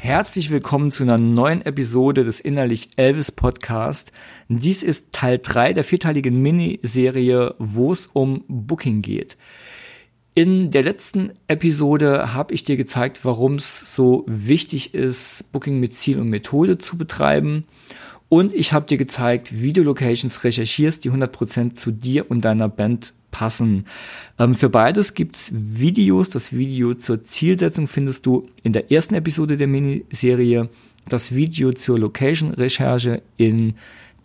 Herzlich willkommen zu einer neuen Episode des Innerlich Elvis Podcast. Dies ist Teil 3 der vierteiligen Miniserie, wo es um Booking geht. In der letzten Episode habe ich dir gezeigt, warum es so wichtig ist, Booking mit Ziel und Methode zu betreiben. Und ich habe dir gezeigt, wie du Locations recherchierst, die 100% zu dir und deiner Band passen. Ähm, für beides gibt's Videos. Das Video zur Zielsetzung findest du in der ersten Episode der Miniserie. Das Video zur Location-Recherche in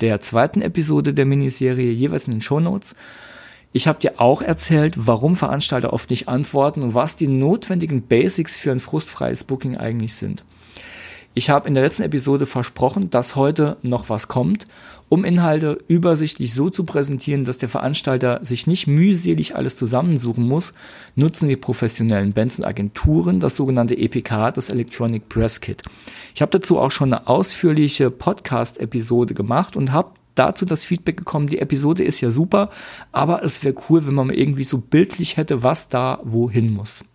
der zweiten Episode der Miniserie, jeweils in den Show Notes. Ich habe dir auch erzählt, warum Veranstalter oft nicht antworten und was die notwendigen Basics für ein frustfreies Booking eigentlich sind. Ich habe in der letzten Episode versprochen, dass heute noch was kommt, um Inhalte übersichtlich so zu präsentieren, dass der Veranstalter sich nicht mühselig alles zusammensuchen muss, nutzen die professionellen Bands und Agenturen das sogenannte EPK, das Electronic Press Kit. Ich habe dazu auch schon eine ausführliche Podcast-Episode gemacht und habe dazu das Feedback gekommen, die Episode ist ja super, aber es wäre cool, wenn man irgendwie so bildlich hätte, was da wohin muss.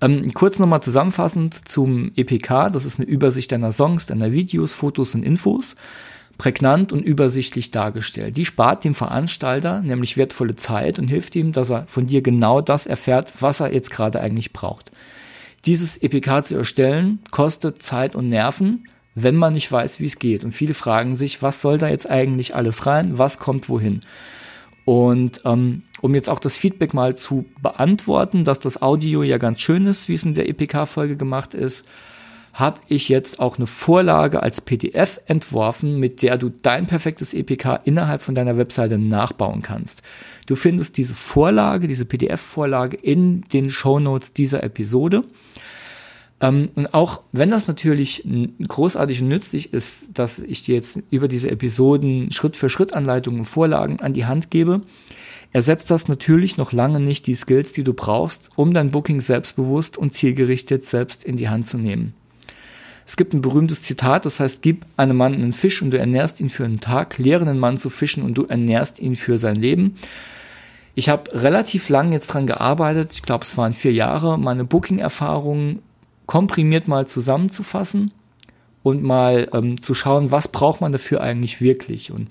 Ähm, kurz nochmal zusammenfassend zum EPK. Das ist eine Übersicht deiner Songs, deiner Videos, Fotos und Infos. Prägnant und übersichtlich dargestellt. Die spart dem Veranstalter nämlich wertvolle Zeit und hilft ihm, dass er von dir genau das erfährt, was er jetzt gerade eigentlich braucht. Dieses EPK zu erstellen kostet Zeit und Nerven, wenn man nicht weiß, wie es geht. Und viele fragen sich, was soll da jetzt eigentlich alles rein? Was kommt wohin? Und ähm, um jetzt auch das Feedback mal zu beantworten, dass das Audio ja ganz schön ist, wie es in der EPK-Folge gemacht ist, habe ich jetzt auch eine Vorlage als PDF entworfen, mit der du dein perfektes EPK innerhalb von deiner Webseite nachbauen kannst. Du findest diese Vorlage, diese PDF-Vorlage in den Show Notes dieser Episode. Ähm, und auch wenn das natürlich großartig und nützlich ist, dass ich dir jetzt über diese Episoden Schritt für Schritt Anleitungen und Vorlagen an die Hand gebe, ersetzt das natürlich noch lange nicht die Skills, die du brauchst, um dein Booking selbstbewusst und zielgerichtet selbst in die Hand zu nehmen. Es gibt ein berühmtes Zitat, das heißt, gib einem Mann einen Fisch und du ernährst ihn für einen Tag, lehre einen Mann zu fischen und du ernährst ihn für sein Leben. Ich habe relativ lang jetzt dran gearbeitet, ich glaube es waren vier Jahre, meine Booking-Erfahrungen komprimiert mal zusammenzufassen und mal ähm, zu schauen, was braucht man dafür eigentlich wirklich. Und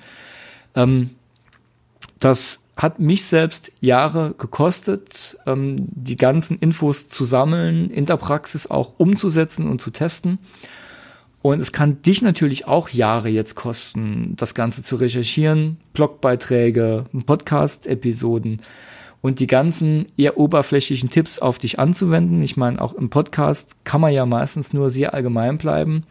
ähm, das hat mich selbst Jahre gekostet, ähm, die ganzen Infos zu sammeln, in der Praxis auch umzusetzen und zu testen. Und es kann dich natürlich auch Jahre jetzt kosten, das Ganze zu recherchieren, Blogbeiträge, Podcast-Episoden, und die ganzen eher oberflächlichen Tipps auf dich anzuwenden. Ich meine, auch im Podcast kann man ja meistens nur sehr allgemein bleiben.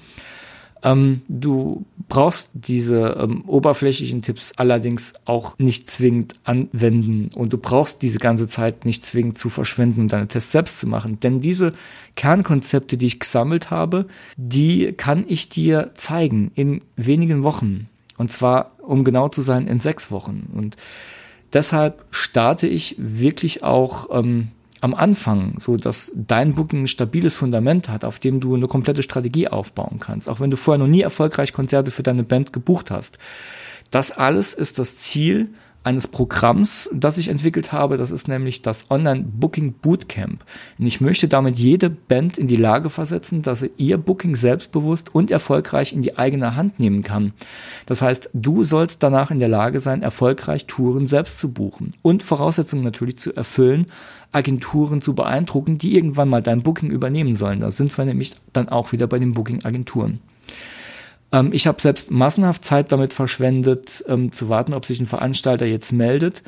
Ähm, du brauchst diese ähm, oberflächlichen Tipps allerdings auch nicht zwingend anwenden und du brauchst diese ganze Zeit nicht zwingend zu verschwenden, um deine Tests selbst zu machen. Denn diese Kernkonzepte, die ich gesammelt habe, die kann ich dir zeigen in wenigen Wochen. Und zwar, um genau zu sein, in sechs Wochen. Und Deshalb starte ich wirklich auch ähm, am Anfang, so dass dein Booking ein stabiles Fundament hat, auf dem du eine komplette Strategie aufbauen kannst, auch wenn du vorher noch nie erfolgreich Konzerte für deine Band gebucht hast. Das alles ist das Ziel eines Programms, das ich entwickelt habe. Das ist nämlich das Online Booking Bootcamp. Und ich möchte damit jede Band in die Lage versetzen, dass sie ihr Booking selbstbewusst und erfolgreich in die eigene Hand nehmen kann. Das heißt, du sollst danach in der Lage sein, erfolgreich Touren selbst zu buchen und Voraussetzungen natürlich zu erfüllen, Agenturen zu beeindrucken, die irgendwann mal dein Booking übernehmen sollen. Da sind wir nämlich dann auch wieder bei den Booking-Agenturen. Ähm, ich habe selbst massenhaft Zeit damit verschwendet, ähm, zu warten, ob sich ein Veranstalter jetzt meldet.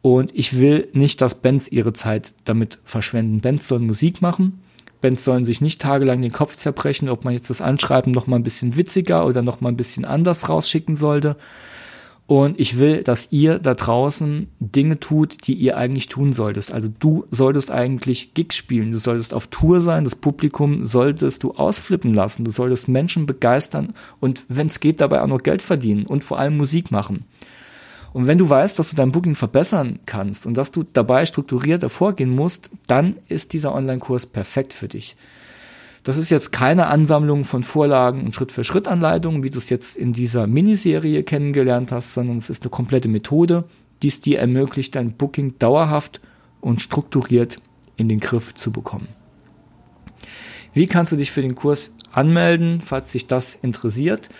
Und ich will nicht, dass Bands ihre Zeit damit verschwenden. Bands sollen Musik machen. Bands sollen sich nicht tagelang den Kopf zerbrechen, ob man jetzt das Anschreiben noch mal ein bisschen witziger oder noch mal ein bisschen anders rausschicken sollte. Und ich will, dass ihr da draußen Dinge tut, die ihr eigentlich tun solltest. Also du solltest eigentlich Gigs spielen, du solltest auf Tour sein, das Publikum solltest du ausflippen lassen, du solltest Menschen begeistern und wenn es geht, dabei auch noch Geld verdienen und vor allem Musik machen. Und wenn du weißt, dass du dein Booking verbessern kannst und dass du dabei strukturierter vorgehen musst, dann ist dieser Online-Kurs perfekt für dich. Das ist jetzt keine Ansammlung von Vorlagen und Schritt-für-Schritt-Anleitungen, wie du es jetzt in dieser Miniserie kennengelernt hast, sondern es ist eine komplette Methode, die es dir ermöglicht, dein Booking dauerhaft und strukturiert in den Griff zu bekommen. Wie kannst du dich für den Kurs anmelden, falls dich das interessiert?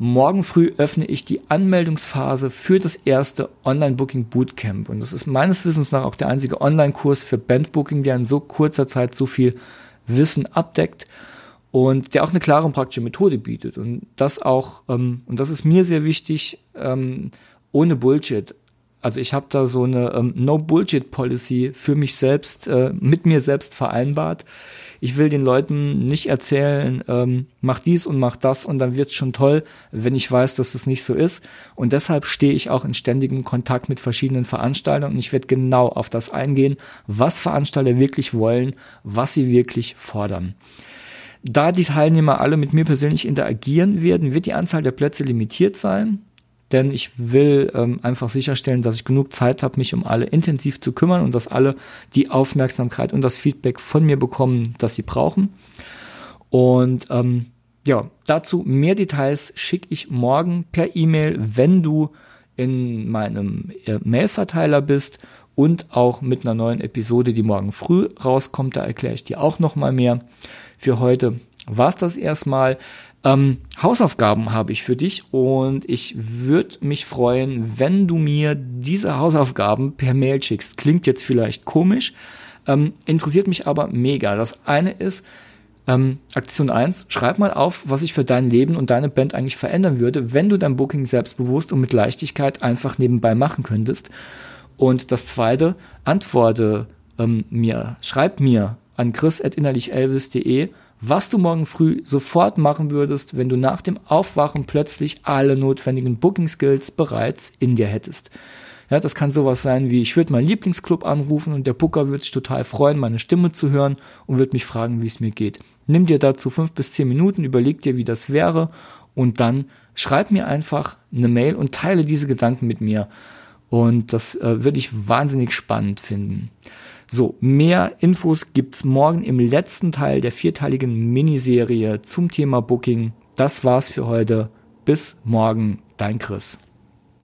Morgen früh öffne ich die Anmeldungsphase für das erste Online-Booking Bootcamp. Und das ist meines Wissens nach auch der einzige Online-Kurs für Bandbooking, der in so kurzer Zeit so viel Wissen abdeckt und der auch eine klare und praktische Methode bietet. Und das auch, ähm, und das ist mir sehr wichtig, ähm, ohne Bullshit. Also ich habe da so eine ähm, No-Bullshit-Policy für mich selbst, äh, mit mir selbst vereinbart. Ich will den Leuten nicht erzählen, ähm, mach dies und mach das und dann wird's schon toll, wenn ich weiß, dass es nicht so ist. Und deshalb stehe ich auch in ständigem Kontakt mit verschiedenen Veranstaltern und ich werde genau auf das eingehen, was Veranstalter wirklich wollen, was sie wirklich fordern. Da die Teilnehmer alle mit mir persönlich interagieren werden, wird die Anzahl der Plätze limitiert sein denn ich will ähm, einfach sicherstellen, dass ich genug Zeit habe, mich um alle intensiv zu kümmern und dass alle die Aufmerksamkeit und das Feedback von mir bekommen, das sie brauchen. Und ähm, ja, dazu mehr Details schicke ich morgen per E-Mail, wenn du in meinem äh, Mailverteiler bist und auch mit einer neuen Episode, die morgen früh rauskommt. Da erkläre ich dir auch noch mal mehr. Für heute war es das erstmal. Ähm, Hausaufgaben habe ich für dich und ich würde mich freuen, wenn du mir diese Hausaufgaben per Mail schickst. Klingt jetzt vielleicht komisch, ähm, interessiert mich aber mega. Das eine ist, ähm, Aktion 1, schreib mal auf, was ich für dein Leben und deine Band eigentlich verändern würde, wenn du dein Booking selbstbewusst und mit Leichtigkeit einfach nebenbei machen könntest. Und das zweite, antworte ähm, mir, schreib mir an chris.innerlichelvis.de, was du morgen früh sofort machen würdest, wenn du nach dem Aufwachen plötzlich alle notwendigen Booking Skills bereits in dir hättest. Ja, das kann sowas sein wie, ich würde meinen Lieblingsclub anrufen und der Booker würde sich total freuen, meine Stimme zu hören und würde mich fragen, wie es mir geht. Nimm dir dazu fünf bis zehn Minuten, überleg dir, wie das wäre und dann schreib mir einfach eine Mail und teile diese Gedanken mit mir. Und das äh, würde ich wahnsinnig spannend finden. So, mehr Infos gibt's morgen im letzten Teil der vierteiligen Miniserie zum Thema Booking. Das war's für heute. Bis morgen, dein Chris.